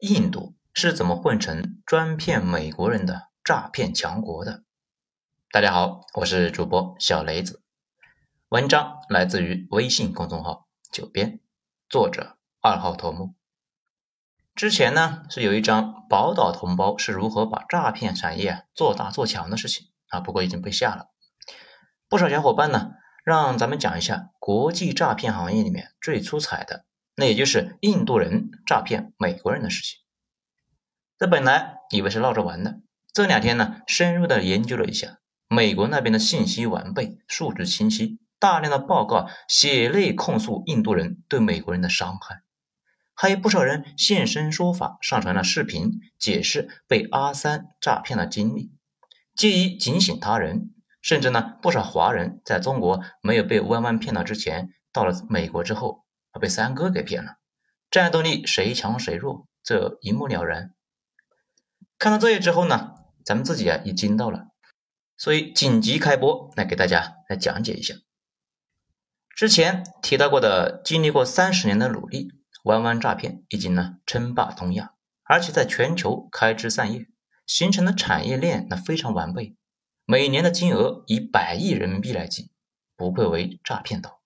印度是怎么混成专骗美国人的诈骗强国的？大家好，我是主播小雷子，文章来自于微信公众号九编，作者二号头目。之前呢是有一张宝岛同胞是如何把诈骗产业做大做强的事情啊，不过已经被下了。不少小伙伴呢让咱们讲一下国际诈骗行业里面最出彩的。那也就是印度人诈骗美国人的事情。这本来以为是闹着玩的，这两天呢，深入的研究了一下，美国那边的信息完备，数据清晰，大量的报告血泪控诉印度人对美国人的伤害，还有不少人现身说法，上传了视频解释被阿三诈骗的经历，借以警醒他人。甚至呢，不少华人在中国没有被弯弯骗到之前，到了美国之后。被三哥给骗了，战斗力谁强谁弱，这一目了然。看到这些之后呢，咱们自己啊也惊到了，所以紧急开播来给大家来讲解一下。之前提到过的，经历过三十年的努力，弯弯诈骗已经呢称霸东亚，而且在全球开枝散叶，形成的产业链那非常完备，每年的金额以百亿人民币来计，不愧为诈骗岛。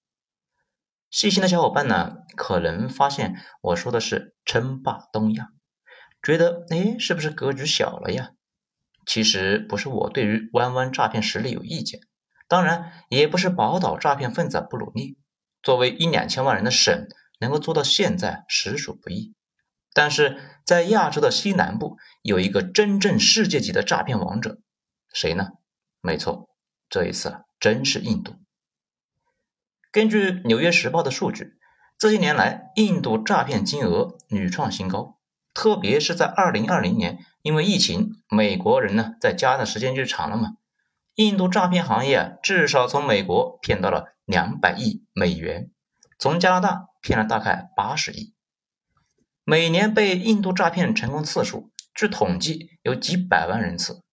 细心的小伙伴呢，可能发现我说的是称霸东亚，觉得哎，是不是格局小了呀？其实不是我对于弯弯诈骗实力有意见，当然也不是宝岛诈骗分子不努力。作为一两千万人的省，能够做到现在实属不易。但是在亚洲的西南部，有一个真正世界级的诈骗王者，谁呢？没错，这一次真是印度。根据《纽约时报》的数据，这些年来，印度诈骗金额屡创新高。特别是在2020年，因为疫情，美国人呢在家的时间就长了嘛，印度诈骗行业啊，至少从美国骗到了两百亿美元，从加拿大骗了大概八十亿。每年被印度诈骗成功次数，据统计有几百万人次。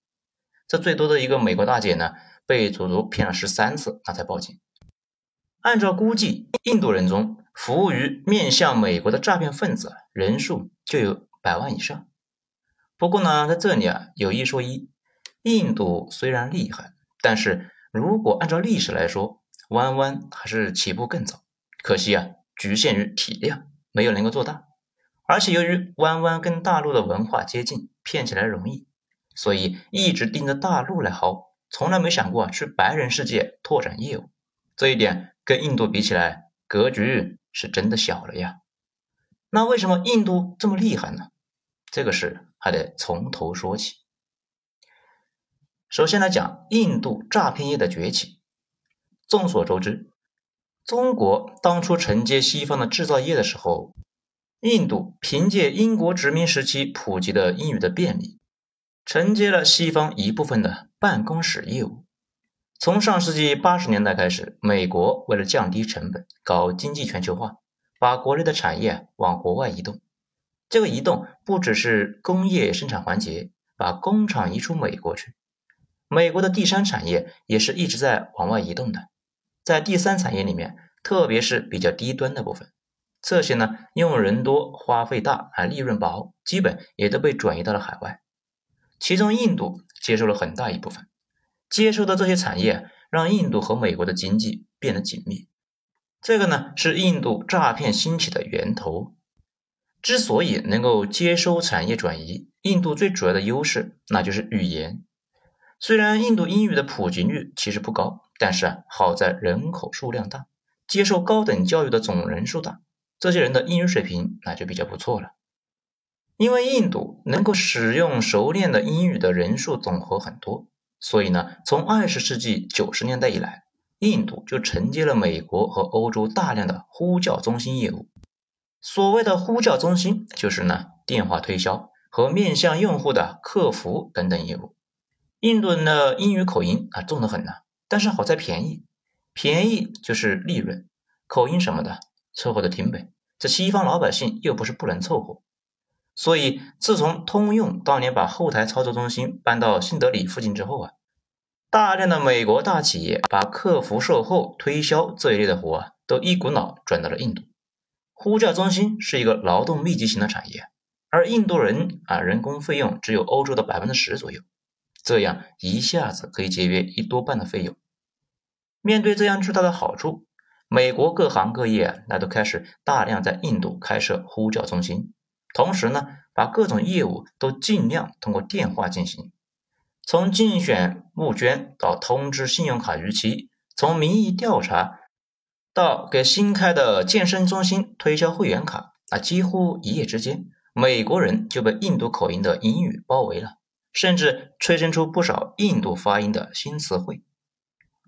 这最多的一个美国大姐呢，被足足骗了十三次，那才报警。按照估计，印度人中服务于面向美国的诈骗分子人数就有百万以上。不过呢，在这里啊，有一说一，印度虽然厉害，但是如果按照历史来说，弯弯还是起步更早。可惜啊，局限于体量，没有能够做大。而且由于弯弯跟大陆的文化接近，骗起来容易，所以一直盯着大陆来薅，从来没想过去白人世界拓展业务。这一点。跟印度比起来，格局是真的小了呀。那为什么印度这么厉害呢？这个事还得从头说起。首先来讲印度诈骗业的崛起。众所周知，中国当初承接西方的制造业的时候，印度凭借英国殖民时期普及的英语的便利，承接了西方一部分的办公室业务。从上世纪八十年代开始，美国为了降低成本，搞经济全球化，把国内的产业往国外移动。这个移动不只是工业生产环节，把工厂移出美国去。美国的第三产业也是一直在往外移动的。在第三产业里面，特别是比较低端的部分，这些呢用人多、花费大、还利润薄，基本也都被转移到了海外。其中，印度接受了很大一部分。接收的这些产业，让印度和美国的经济变得紧密。这个呢，是印度诈骗兴起的源头。之所以能够接收产业转移，印度最主要的优势那就是语言。虽然印度英语的普及率其实不高，但是啊，好在人口数量大，接受高等教育的总人数大，这些人的英语水平那就比较不错了。因为印度能够使用熟练的英语的人数总和很多。所以呢，从二十世纪九十年代以来，印度就承接了美国和欧洲大量的呼叫中心业务。所谓的呼叫中心，就是呢电话推销和面向用户的客服等等业务。印度人的英语口音啊重得很呢，但是好在便宜，便宜就是利润，口音什么的凑合着听呗。这西方老百姓又不是不能凑合。所以，自从通用当年把后台操作中心搬到新德里附近之后啊，大量的美国大企业把客服、售后、推销这一类的活啊，都一股脑转到了印度。呼叫中心是一个劳动密集型的产业，而印度人啊，人工费用只有欧洲的百分之十左右，这样一下子可以节约一多半的费用。面对这样巨大的好处，美国各行各业那都开始大量在印度开设呼叫中心，同时呢，把各种业务都尽量通过电话进行，从竞选募捐到通知信用卡逾期，从民意调查到给新开的健身中心推销会员卡，啊，几乎一夜之间，美国人就被印度口音的英语包围了，甚至催生出不少印度发音的新词汇。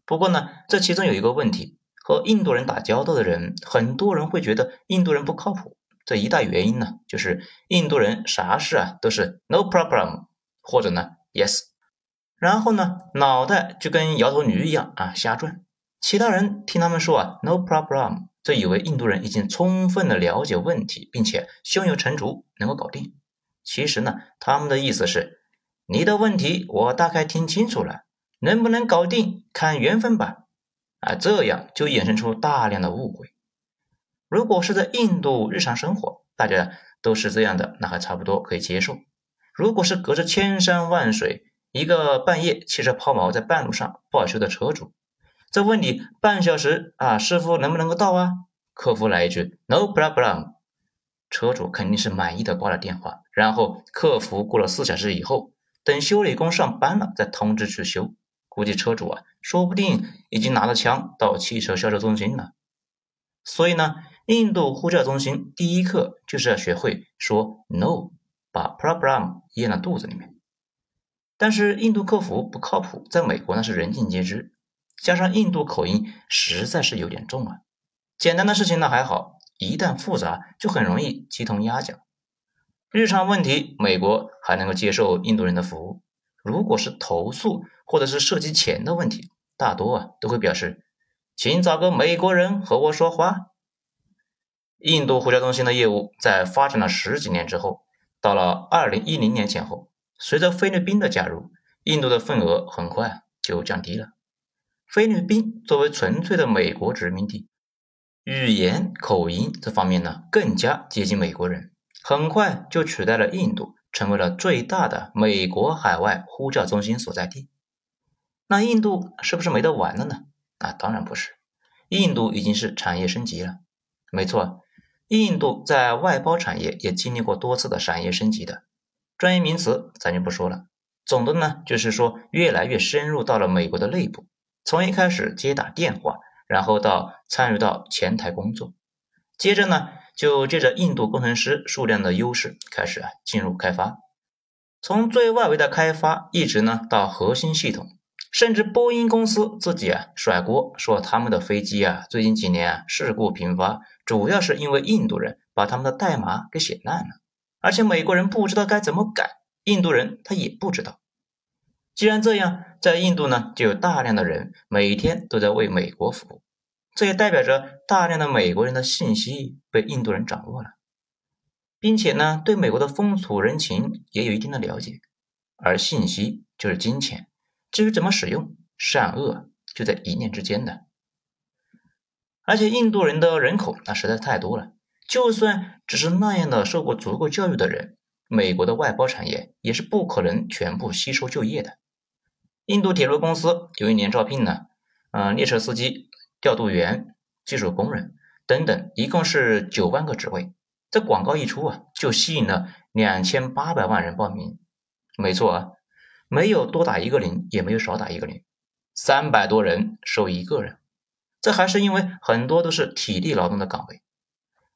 不过呢，这其中有一个问题，和印度人打交道的人，很多人会觉得印度人不靠谱。这一大原因呢，就是印度人啥事啊都是 no problem，或者呢 yes，然后呢脑袋就跟摇头驴一样啊瞎转。其他人听他们说啊 no problem，就以为印度人已经充分的了解问题，并且胸有成竹，能够搞定。其实呢，他们的意思是，你的问题我大概听清楚了。能不能搞定，看缘分吧。啊，这样就衍生出大量的误会。如果是在印度日常生活，大家都是这样的，那还差不多可以接受。如果是隔着千山万水，一个半夜汽车抛锚在半路上报修的车主，再问你半小时啊，师傅能不能够到啊？客服来一句 “No problem”，车主肯定是满意的挂了电话。然后客服过了四小时以后，等修理工上班了再通知去修。估计车主啊，说不定已经拿着枪到汽车销售中心了。所以呢，印度呼叫中心第一课就是要学会说 “no”，把 “problem” 咽到肚子里面。但是印度客服不靠谱，在美国那是人尽皆知。加上印度口音实在是有点重啊。简单的事情呢还好，一旦复杂就很容易鸡同鸭讲。日常问题，美国还能够接受印度人的服务。如果是投诉或者是涉及钱的问题，大多啊都会表示，请找个美国人和我说话。印度呼叫中心的业务在发展了十几年之后，到了二零一零年前后，随着菲律宾的加入，印度的份额很快就降低了。菲律宾作为纯粹的美国殖民地，语言口音这方面呢更加接近美国人，很快就取代了印度。成为了最大的美国海外呼叫中心所在地。那印度是不是没得玩了呢？啊，当然不是，印度已经是产业升级了。没错，印度在外包产业也经历过多次的产业升级的。专业名词咱就不说了。总的呢，就是说越来越深入到了美国的内部，从一开始接打电话，然后到参与到前台工作，接着呢。就借着印度工程师数量的优势，开始啊进入开发，从最外围的开发，一直呢到核心系统，甚至波音公司自己啊甩锅说他们的飞机啊最近几年啊事故频发，主要是因为印度人把他们的代码给写烂了，而且美国人不知道该怎么改，印度人他也不知道。既然这样，在印度呢就有大量的人每天都在为美国服务。这也代表着大量的美国人的信息被印度人掌握了，并且呢，对美国的风土人情也有一定的了解。而信息就是金钱，至于怎么使用，善恶就在一念之间的。而且印度人的人口那实在太多了，就算只是那样的受过足够教育的人，美国的外包产业也是不可能全部吸收就业的。印度铁路公司有一年招聘呢，嗯，列车司机。调度员、技术工人等等，一共是九万个职位。这广告一出啊，就吸引了两千八百万人报名。没错啊，没有多打一个零，也没有少打一个零，三百多人收一个人。这还是因为很多都是体力劳动的岗位。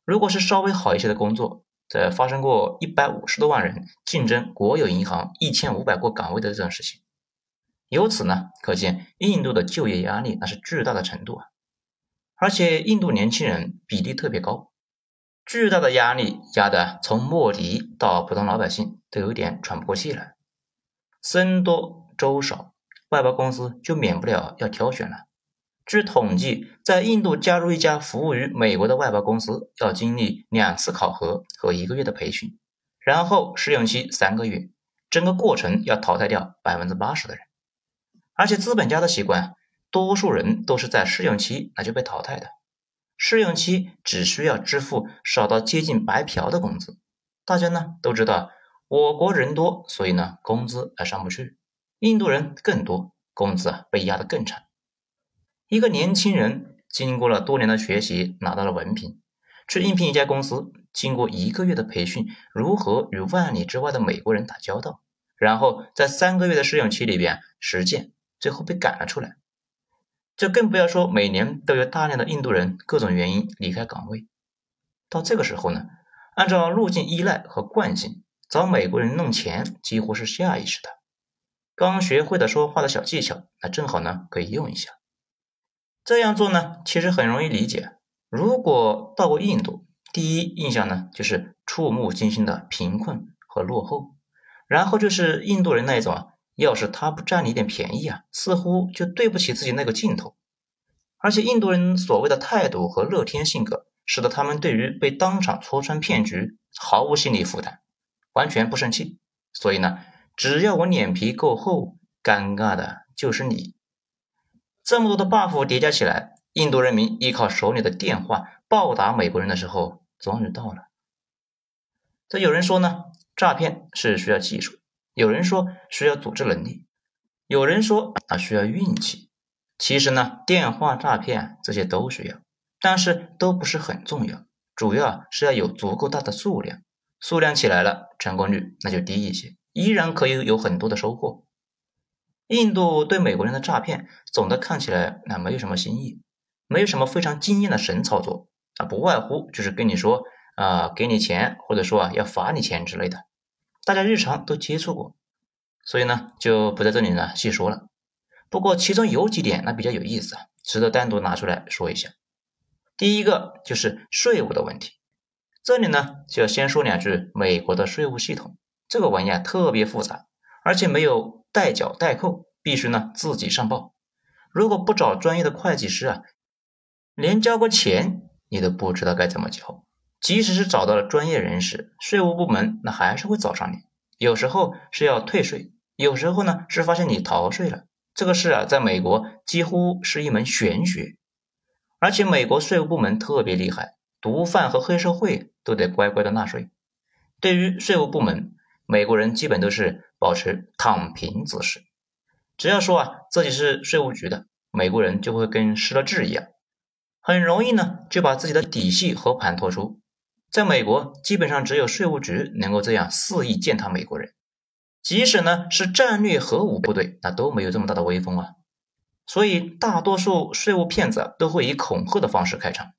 如果是稍微好一些的工作，在发生过一百五十多万人竞争国有银行一千五百个岗位的这种事情。由此呢，可见印度的就业压力那是巨大的程度啊。而且印度年轻人比例特别高，巨大的压力压得从莫迪到普通老百姓都有点喘不过气来。僧多粥少，外包公司就免不了要挑选了。据统计，在印度加入一家服务于美国的外包公司，要经历两次考核和一个月的培训，然后试用期三个月，整个过程要淘汰掉百分之八十的人。而且资本家的习惯。多数人都是在试用期那就被淘汰的，试用期只需要支付少到接近白嫖的工资，大家呢都知道，我国人多，所以呢工资还上不去。印度人更多，工资啊被压得更惨。一个年轻人经过了多年的学习，拿到了文凭，去应聘一家公司，经过一个月的培训，如何与万里之外的美国人打交道，然后在三个月的试用期里边实践，最后被赶了出来。就更不要说每年都有大量的印度人各种原因离开岗位。到这个时候呢，按照路径依赖和惯性，找美国人弄钱几乎是下意识的。刚学会的说话的小技巧，那正好呢可以用一下。这样做呢，其实很容易理解。如果到过印度，第一印象呢就是触目惊心的贫困和落后，然后就是印度人那一种啊，要是他不占你点便宜啊，似乎就对不起自己那个劲头。而且印度人所谓的态度和乐天性格。使得他们对于被当场戳穿骗局毫无心理负担，完全不生气。所以呢，只要我脸皮够厚，尴尬的就是你。这么多的 buff 叠加起来，印度人民依靠手里的电话报答美国人的时候，终于到了。这有人说呢，诈骗是需要技术；有人说需要组织能力；有人说啊需要运气。其实呢，电话诈骗这些都需要。但是都不是很重要，主要是要有足够大的数量，数量起来了，成功率那就低一些，依然可以有很多的收获。印度对美国人的诈骗，总的看起来那没有什么新意，没有什么非常惊艳的神操作啊，不外乎就是跟你说啊，给你钱，或者说啊要罚你钱之类的，大家日常都接触过，所以呢就不在这里呢细说了。不过其中有几点那比较有意思啊，值得单独拿出来说一下。第一个就是税务的问题，这里呢就要先说两句美国的税务系统，这个玩意儿特别复杂，而且没有代缴代扣，必须呢自己上报。如果不找专业的会计师啊，连交个钱你都不知道该怎么交。即使是找到了专业人士，税务部门那还是会找上你，有时候是要退税，有时候呢是发现你逃税了。这个事啊，在美国几乎是一门玄学。而且美国税务部门特别厉害，毒贩和黑社会都得乖乖的纳税。对于税务部门，美国人基本都是保持躺平姿势。只要说啊自己是税务局的，美国人就会跟失了智一样，很容易呢就把自己的底细和盘托出。在美国，基本上只有税务局能够这样肆意践踏美国人，即使呢是战略核武部队，那都没有这么大的威风啊。所以，大多数税务骗子都会以恐吓的方式开场。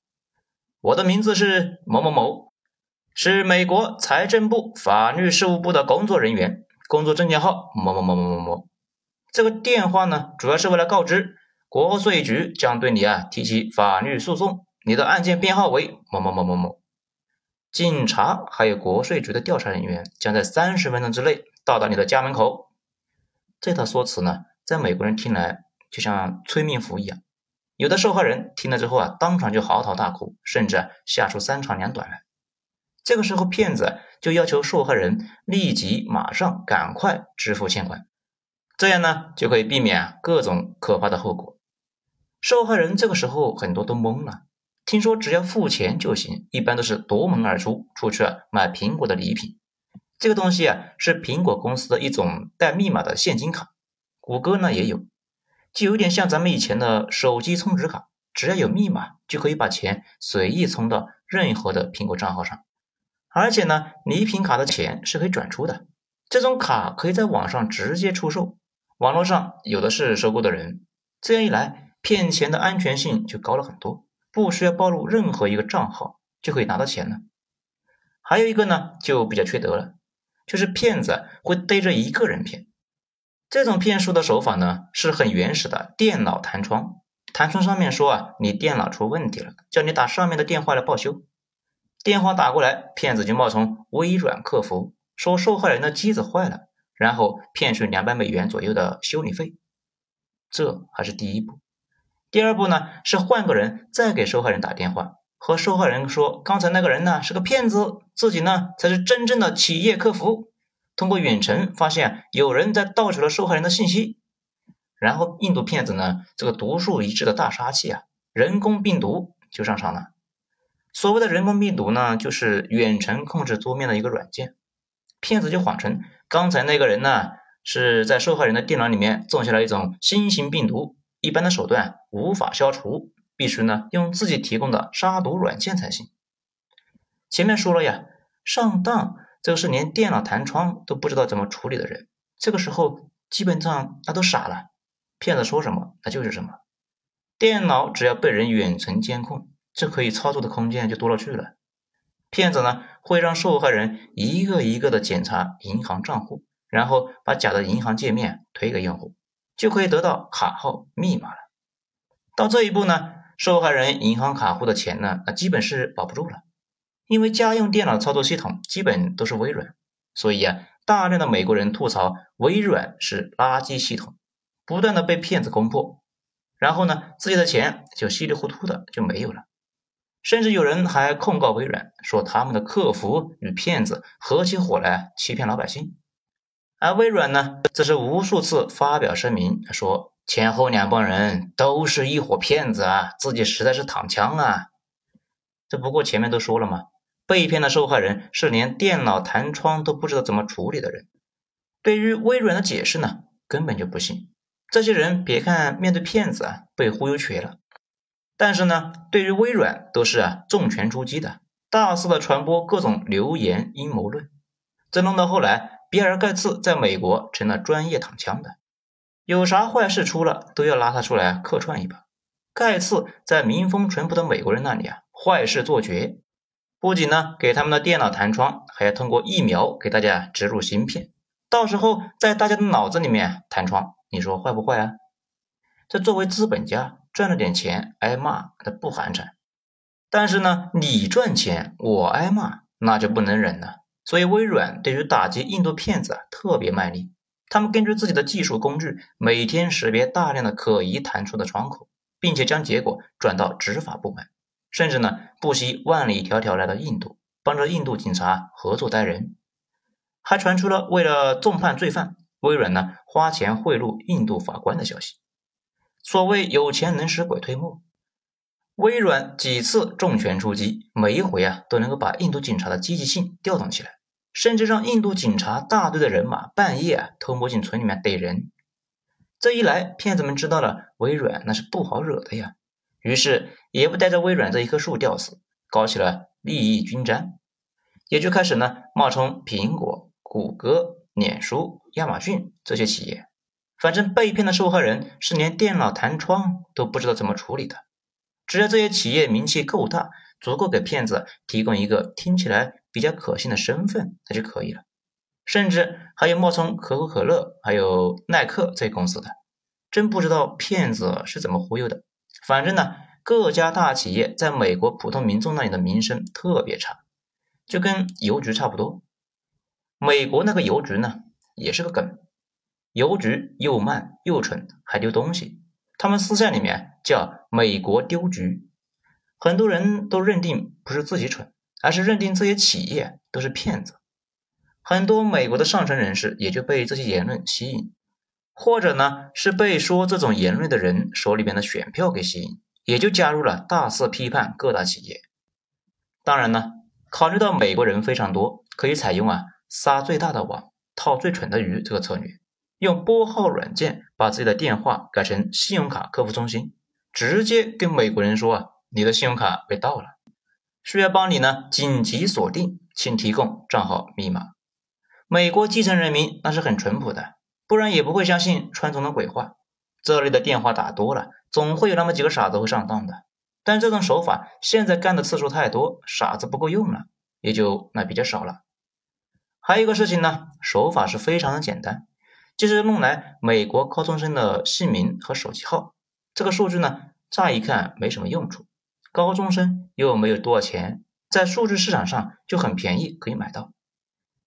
我的名字是某某某，是美国财政部法律事务部的工作人员，工作证件号某某某某某某。这个电话呢，主要是为了告知国税局将对你啊提起法律诉讼，你的案件编号为某某某某某。警察还有国税局的调查人员将在三十分钟之内到达你的家门口。这套说辞呢，在美国人听来。就像催命符一样，有的受害人听了之后啊，当场就嚎啕大哭，甚至吓出三长两短来。这个时候，骗子就要求受害人立即、马上、赶快支付欠款，这样呢，就可以避免各种可怕的后果。受害人这个时候很多都懵了，听说只要付钱就行，一般都是夺门而出，出去啊买苹果的礼品。这个东西啊，是苹果公司的一种带密码的现金卡，谷歌呢也有。就有点像咱们以前的手机充值卡，只要有密码就可以把钱随意充到任何的苹果账号上，而且呢，礼品卡的钱是可以转出的。这种卡可以在网上直接出售，网络上有的是收购的人。这样一来，骗钱的安全性就高了很多，不需要暴露任何一个账号就可以拿到钱了。还有一个呢，就比较缺德了，就是骗子会逮着一个人骗。这种骗术的手法呢，是很原始的电脑弹窗。弹窗上面说啊，你电脑出问题了，叫你打上面的电话来报修。电话打过来，骗子就冒充微软客服，说受害人的机子坏了，然后骗取两百美元左右的修理费。这还是第一步。第二步呢，是换个人再给受害人打电话，和受害人说，刚才那个人呢是个骗子，自己呢才是真正的企业客服。通过远程发现有人在盗取了受害人的信息，然后印度骗子呢，这个独树一帜的大杀器啊，人工病毒就上场了。所谓的人工病毒呢，就是远程控制桌面的一个软件。骗子就谎称刚才那个人呢是在受害人的电脑里面种下了一种新型病毒，一般的手段无法消除，必须呢用自己提供的杀毒软件才行。前面说了呀，上当这个是连电脑弹窗都不知道怎么处理的人，这个时候基本上他都傻了，骗子说什么他就是什么。电脑只要被人远程监控。这可以操作的空间就多了去了。骗子呢会让受害人一个一个的检查银行账户，然后把假的银行界面推给用户，就可以得到卡号、密码了。到这一步呢，受害人银行卡户的钱呢，那基本是保不住了。因为家用电脑操作系统基本都是微软，所以啊，大量的美国人吐槽微软是垃圾系统，不断的被骗子攻破，然后呢，自己的钱就稀里糊涂的就没有了。甚至有人还控告微软，说他们的客服与骗子合起伙来欺骗老百姓。而微软呢，则是无数次发表声明，说前后两帮人都是一伙骗子啊，自己实在是躺枪啊。这不过前面都说了嘛，被骗的受害人是连电脑弹窗都不知道怎么处理的人。对于微软的解释呢，根本就不信。这些人别看面对骗子啊，被忽悠瘸了。但是呢，对于微软都是啊重拳出击的，大肆的传播各种流言阴谋论，这弄到后来，比尔盖茨在美国成了专业躺枪的，有啥坏事出了都要拉他出来客串一把。盖茨在民风淳朴的美国人那里啊，坏事做绝，不仅呢给他们的电脑弹窗，还要通过疫苗给大家植入芯片，到时候在大家的脑子里面弹窗，你说坏不坏啊？这作为资本家。赚了点钱挨骂，那不寒碜。但是呢，你赚钱我挨骂，那就不能忍了。所以微软对于打击印度骗子啊特别卖力。他们根据自己的技术工具，每天识别大量的可疑弹出的窗口，并且将结果转到执法部门，甚至呢不惜万里迢迢来到印度，帮着印度警察合作逮人。还传出了为了重判罪犯，微软呢花钱贿赂印度法官的消息。所谓有钱能使鬼推磨，微软几次重拳出击，每一回啊都能够把印度警察的积极性调动起来，甚至让印度警察大队的人马半夜啊偷摸进村里面逮人。这一来，骗子们知道了微软那是不好惹的呀，于是也不带着微软这一棵树吊死，搞起了利益均沾，也就开始呢冒充苹果、谷歌、脸书、亚马逊这些企业。反正被骗的受害人是连电脑弹窗都不知道怎么处理的，只要这些企业名气够大，足够给骗子提供一个听起来比较可信的身份，那就可以了。甚至还有冒充可口可乐、还有耐克这些公司的，真不知道骗子是怎么忽悠的。反正呢，各家大企业在美国普通民众那里的名声特别差，就跟邮局差不多。美国那个邮局呢，也是个梗。邮局又慢又蠢，还丢东西。他们私下里面叫“美国丢局”。很多人都认定不是自己蠢，而是认定这些企业都是骗子。很多美国的上层人士也就被这些言论吸引，或者呢是被说这种言论的人手里边的选票给吸引，也就加入了大肆批判各大企业。当然呢，考虑到美国人非常多，可以采用啊撒最大的网套最蠢的鱼这个策略。用拨号软件把自己的电话改成信用卡客服中心，直接跟美国人说啊，你的信用卡被盗了，需要帮你呢紧急锁定，请提供账号密码。美国基层人民那是很淳朴的，不然也不会相信川总的鬼话。这类的电话打多了，总会有那么几个傻子会上当的。但这种手法现在干的次数太多，傻子不够用了，也就那比较少了。还有一个事情呢，手法是非常的简单。就是弄来美国高中生的姓名和手机号，这个数据呢，乍一看没什么用处。高中生又没有多少钱，在数据市场上就很便宜，可以买到。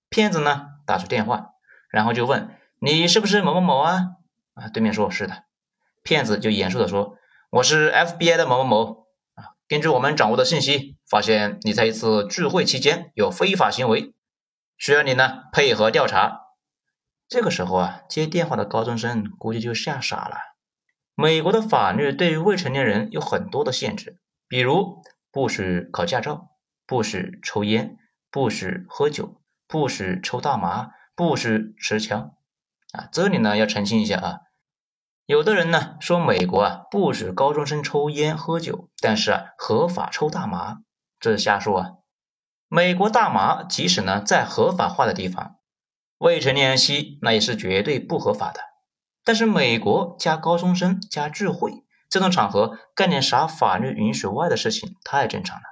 骗子呢打出电话，然后就问你是不是某某某啊？啊，对面说是的，骗子就严肃的说我是 FBI 的某某某啊，根据我们掌握的信息，发现你在一次聚会期间有非法行为，需要你呢配合调查。这个时候啊，接电话的高中生估计就吓傻了。美国的法律对于未成年人有很多的限制，比如不许考驾照，不许抽烟，不许喝酒，不许抽大麻，不许持枪。啊，这里呢要澄清一下啊，有的人呢说美国啊不许高中生抽烟喝酒，但是啊合法抽大麻，这是瞎说啊。美国大麻即使呢在合法化的地方，未成年人吸那也是绝对不合法的。但是美国加高中生加聚会这种场合干点啥法律允许外的事情太正常了。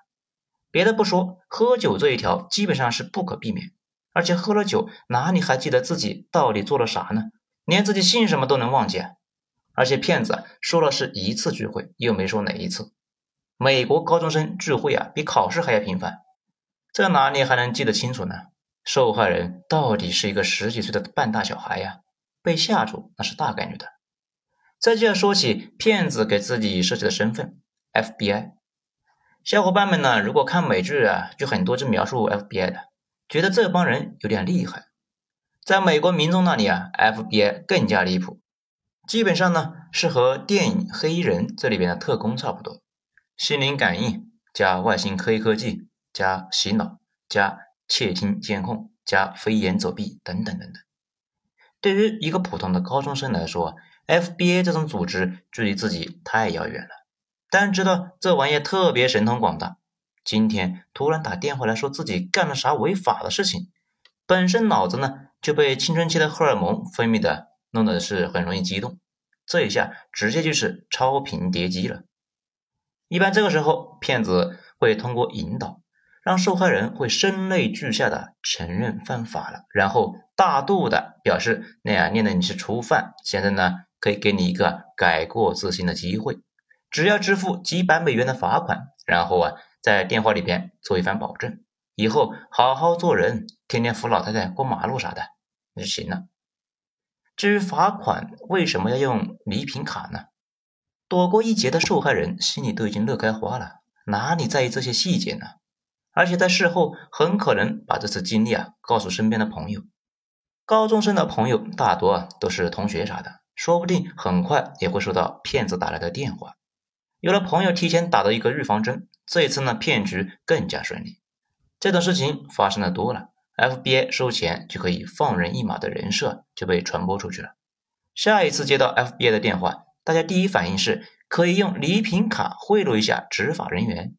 别的不说，喝酒这一条基本上是不可避免。而且喝了酒，哪里还记得自己到底做了啥呢？连自己姓什么都能忘记啊。而且骗子说了是一次聚会，又没说哪一次。美国高中生聚会啊，比考试还要频繁，这哪里还能记得清楚呢？受害人到底是一个十几岁的半大小孩呀，被吓住那是大概率的。再就要说起骗子给自己设计的身份，FBI。小伙伴们呢，如果看美剧啊，就很多是描述 FBI 的。觉得这帮人有点厉害，在美国民众那里啊，FBI 更加离谱，基本上呢是和电影《黑衣人》这里边的特工差不多，心灵感应加外星黑科技加洗脑加窃听监控加飞檐走壁等等等等。对于一个普通的高中生来说，F B A 这种组织距离自己太遥远了，但知道这玩意特别神通广大。今天突然打电话来说自己干了啥违法的事情，本身脑子呢就被青春期的荷尔蒙分泌的弄得是很容易激动，这一下直接就是超频叠机了。一般这个时候，骗子会通过引导，让受害人会声泪俱下的承认犯法了，然后大度的表示那样念的你是初犯，现在呢可以给你一个改过自新的机会，只要支付几百美元的罚款，然后啊。在电话里边做一番保证，以后好好做人，天天扶老太太过马路啥的，那就行了。至于罚款为什么要用礼品卡呢？躲过一劫的受害人心里都已经乐开花了，哪里在意这些细节呢？而且在事后很可能把这次经历啊告诉身边的朋友。高中生的朋友大多啊都是同学啥的，说不定很快也会收到骗子打来的电话。有了朋友提前打的一个预防针。这一次呢，骗局更加顺利。这种事情发生的多了，FBI 收钱就可以放人一马的人设就被传播出去了。下一次接到 FBI 的电话，大家第一反应是可以用礼品卡贿赂一下执法人员。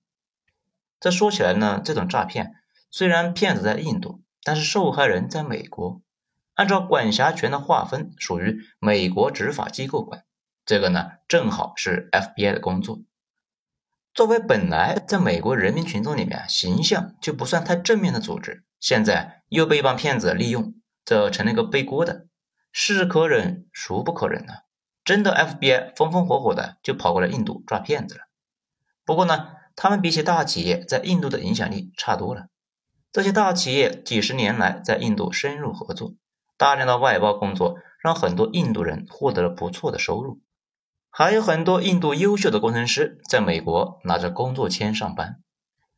这说起来呢，这种诈骗虽然骗子在印度，但是受害人在美国，按照管辖权的划分，属于美国执法机构管。这个呢，正好是 FBI 的工作。作为本来在美国人民群众里面形象就不算太正面的组织，现在又被一帮骗子利用，这成了一个背锅的。是可忍，孰不可忍呢？真的 FBI 风风火火的就跑过来印度抓骗子了。不过呢，他们比起大企业在印度的影响力差多了。这些大企业几十年来在印度深入合作，大量的外包工作让很多印度人获得了不错的收入。还有很多印度优秀的工程师在美国拿着工作签上班，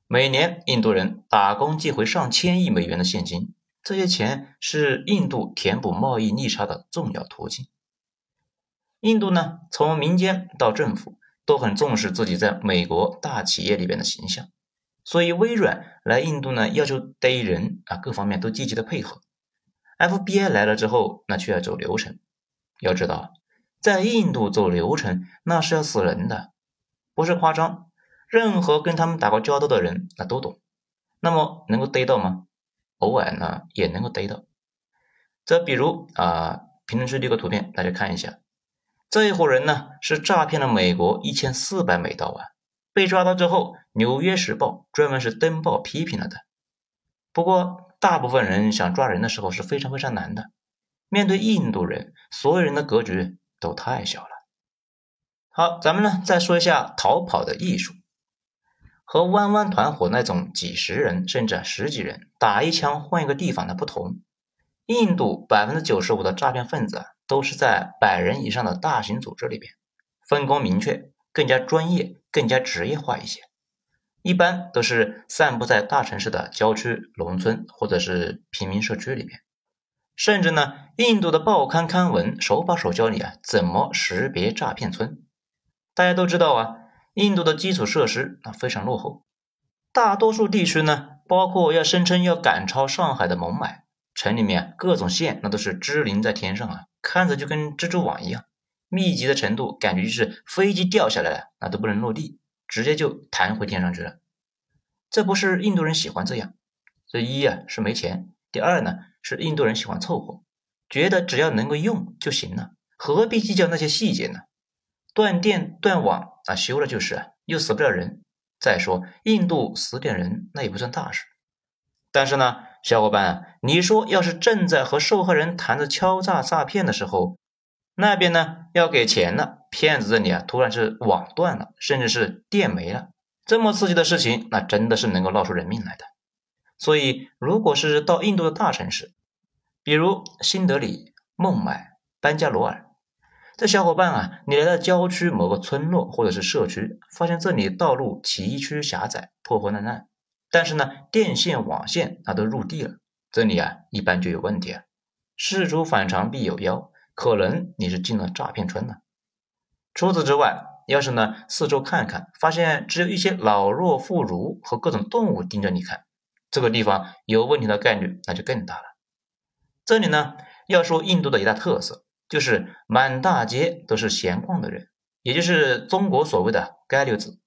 每年印度人打工寄回上千亿美元的现金，这些钱是印度填补贸易逆差的重要途径。印度呢，从民间到政府都很重视自己在美国大企业里边的形象，所以微软来印度呢，要求逮人啊，各方面都积极的配合。FBI 来了之后，那却要走流程，要知道。在印度走流程，那是要死人的，不是夸张。任何跟他们打过交道的人，那都懂。那么能够逮到吗？偶尔呢，也能够逮到。这比如啊，评论区这个图片，大家看一下。这一伙人呢，是诈骗了美国一千四百美刀啊。被抓到之后，《纽约时报》专门是登报批评了的。不过，大部分人想抓人的时候是非常非常难的。面对印度人，所有人的格局。都太小了。好，咱们呢再说一下逃跑的艺术。和弯弯团伙那种几十人甚至十几人打一枪换一个地方的不同，印度百分之九十五的诈骗分子啊都是在百人以上的大型组织里边，分工明确，更加专业，更加职业化一些。一般都是散布在大城市的郊区、农村或者是平民社区里边。甚至呢，印度的报刊刊文手把手教你啊，怎么识别诈骗村。大家都知道啊，印度的基础设施啊非常落后，大多数地区呢，包括要声称要赶超上海的孟买，城里面各种线那都是支棱在天上啊，看着就跟蜘蛛网一样，密集的程度感觉就是飞机掉下来了，那都不能落地，直接就弹回天上去了。这不是印度人喜欢这样，这一啊是没钱，第二呢是印度人喜欢凑合，觉得只要能够用就行了，何必计较那些细节呢？断电断网啊，修了就是，又死不了人。再说印度死点人那也不算大事。但是呢，小伙伴，你说要是正在和受害人谈着敲诈诈骗的时候，那边呢要给钱了，骗子这里啊突然是网断了，甚至是电没了。这么刺激的事情，那真的是能够闹出人命来的。所以，如果是到印度的大城市，比如新德里、孟买、班加罗尔，这小伙伴啊，你来到郊区某个村落或者是社区，发现这里道路崎岖狭窄、破破烂烂，但是呢，电线网线那都入地了，这里啊一般就有问题啊。事出反常必有妖，可能你是进了诈骗村了。除此之外，要是呢，四周看看，发现只有一些老弱妇孺和各种动物盯着你看，这个地方有问题的概率那就更大了。这里呢，要说印度的一大特色，就是满大街都是闲逛的人，也就是中国所谓的“街溜子”。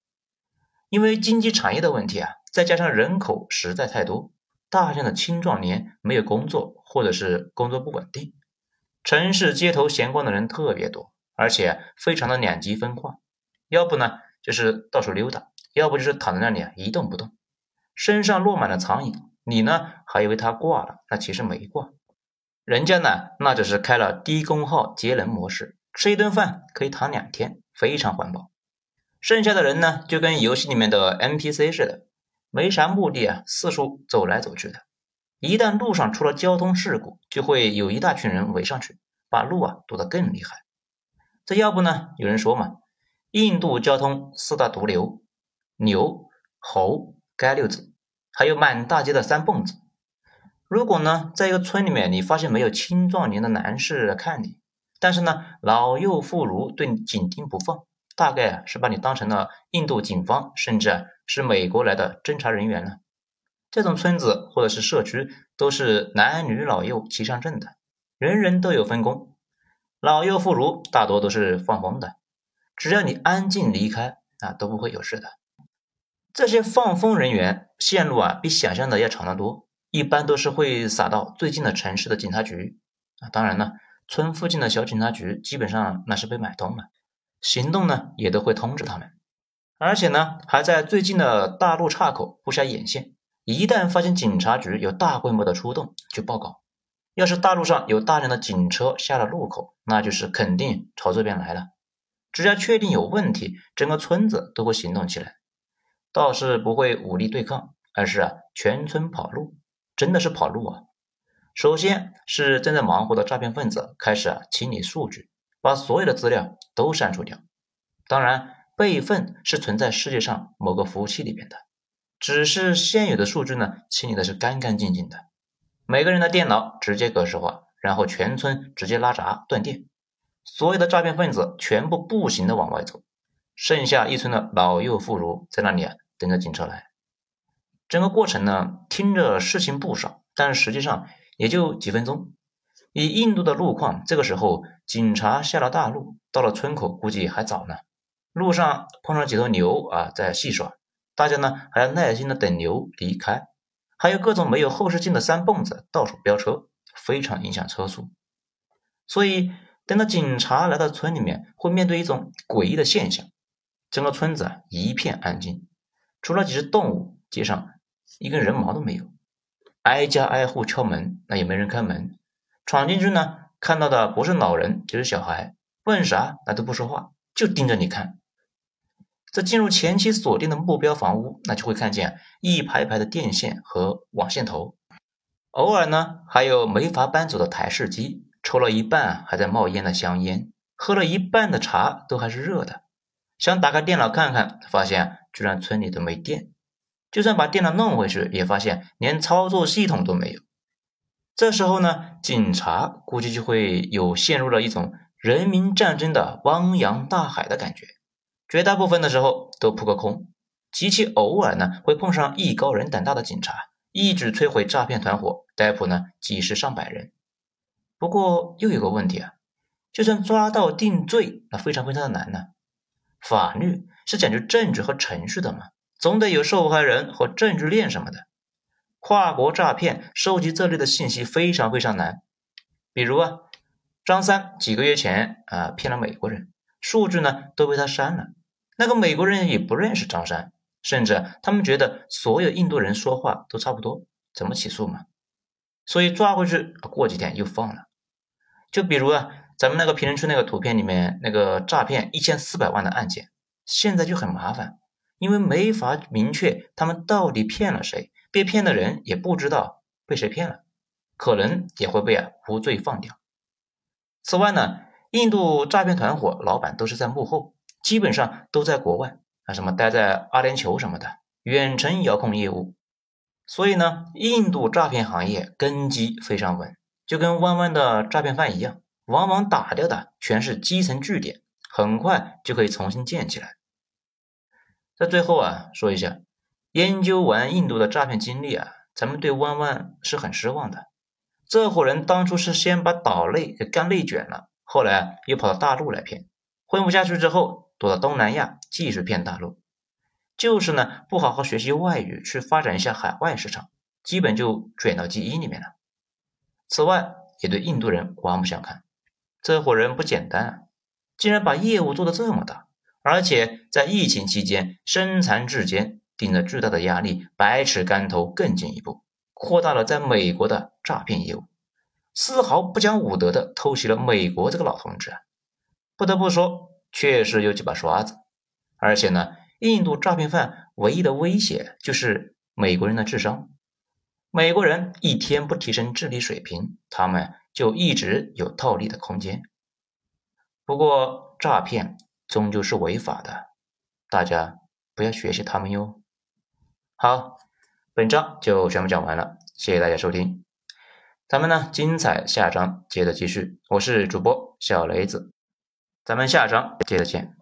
因为经济产业的问题啊，再加上人口实在太多，大量的青壮年没有工作，或者是工作不稳定，城市街头闲逛的人特别多，而且非常的两极分化。要不呢，就是到处溜达；要不就是躺在那里啊一动不动，身上落满了苍蝇。你呢还以为他挂了，那其实没挂。人家呢那只是开了低功耗节能模式，吃一顿饭可以躺两天，非常环保。剩下的人呢就跟游戏里面的 NPC 似的，没啥目的啊，四处走来走去的。一旦路上出了交通事故，就会有一大群人围上去，把路啊堵得更厉害。这要不呢？有人说嘛。印度交通四大毒瘤：牛、猴、街溜子，还有满大街的三蹦子。如果呢，在一个村里面，你发现没有青壮年的男士看你，但是呢，老幼妇孺对你紧盯不放，大概啊是把你当成了印度警方，甚至是美国来的侦查人员呢。这种村子或者是社区都是男女老幼齐上阵的，人人都有分工，老幼妇孺大多都是放风的。只要你安静离开啊，都不会有事的。这些放风人员线路啊，比想象的要长得多，一般都是会撒到最近的城市的警察局啊。当然了，村附近的小警察局基本上那是被买通了，行动呢也都会通知他们，而且呢还在最近的大路岔口布下眼线，一旦发现警察局有大规模的出动，就报告。要是大路上有大量的警车下了路口，那就是肯定朝这边来了。只要确定有问题，整个村子都会行动起来，倒是不会武力对抗，而是啊全村跑路，真的是跑路啊！首先是正在忙活的诈骗分子开始啊清理数据，把所有的资料都删除掉。当然，备份是存在世界上某个服务器里边的，只是现有的数据呢清理的是干干净净的，每个人的电脑直接格式化，然后全村直接拉闸断电。所有的诈骗分子全部步行的往外走，剩下一村的老幼妇孺在那里啊等着警车来。整个过程呢，听着事情不少，但实际上也就几分钟。以印度的路况，这个时候警察下了大路，到了村口估计还早呢。路上碰上几头牛啊在戏耍，大家呢还要耐心的等牛离开，还有各种没有后视镜的三蹦子到处飙车，非常影响车速。所以。等到警察来到村里面，会面对一种诡异的现象：整个村子一片安静，除了几只动物，街上一根人毛都没有。挨家挨户敲门，那也没人开门。闯进去呢，看到的不是老人就是小孩，问啥那都不说话，就盯着你看。在进入前期锁定的目标房屋，那就会看见一排排的电线和网线头，偶尔呢还有没法搬走的台式机。抽了一半还在冒烟的香烟，喝了一半的茶都还是热的。想打开电脑看看，发现居然村里都没电。就算把电脑弄回去，也发现连操作系统都没有。这时候呢，警察估计就会有陷入了一种人民战争的汪洋大海的感觉。绝大部分的时候都扑个空。极其偶尔呢会碰上艺高人胆大的警察，一举摧毁诈骗团伙，逮捕呢几十上百人。不过又有个问题啊，就算抓到定罪，那非常非常的难呢。法律是讲究证据和程序的嘛，总得有受害人和证据链什么的。跨国诈骗收集这类的信息非常非常难。比如啊，张三几个月前啊骗了美国人，数据呢都被他删了。那个美国人也不认识张三，甚至他们觉得所有印度人说话都差不多，怎么起诉嘛？所以抓回去，过几天又放了。就比如啊，咱们那个评论区那个图片里面那个诈骗一千四百万的案件，现在就很麻烦，因为没法明确他们到底骗了谁，被骗的人也不知道被谁骗了，可能也会被啊无罪放掉。此外呢，印度诈骗团伙老板都是在幕后，基本上都在国外啊，什么待在阿联酋什么的，远程遥控业务，所以呢，印度诈骗行业根基非常稳。就跟弯弯的诈骗犯一样，往往打掉的全是基层据点，很快就可以重新建起来。在最后啊，说一下，研究完印度的诈骗经历啊，咱们对弯弯是很失望的。这伙人当初是先把岛内给干内卷了，后来又跑到大陆来骗，混不下去之后躲到东南亚继续骗大陆，就是呢不好好学习外语去发展一下海外市场，基本就卷到基因里面了。此外，也对印度人刮目相看。这伙人不简单啊，竟然把业务做得这么大，而且在疫情期间身残志坚，顶着巨大的压力，百尺竿头更进一步，扩大了在美国的诈骗业务，丝毫不讲武德的偷袭了美国这个老同志啊！不得不说，确实有几把刷子。而且呢，印度诈骗犯唯一的威胁就是美国人的智商。美国人一天不提升智力水平，他们就一直有套利的空间。不过，诈骗终究是违法的，大家不要学习他们哟。好，本章就全部讲完了，谢谢大家收听。咱们呢，精彩下章接着继续。我是主播小雷子，咱们下章接着见。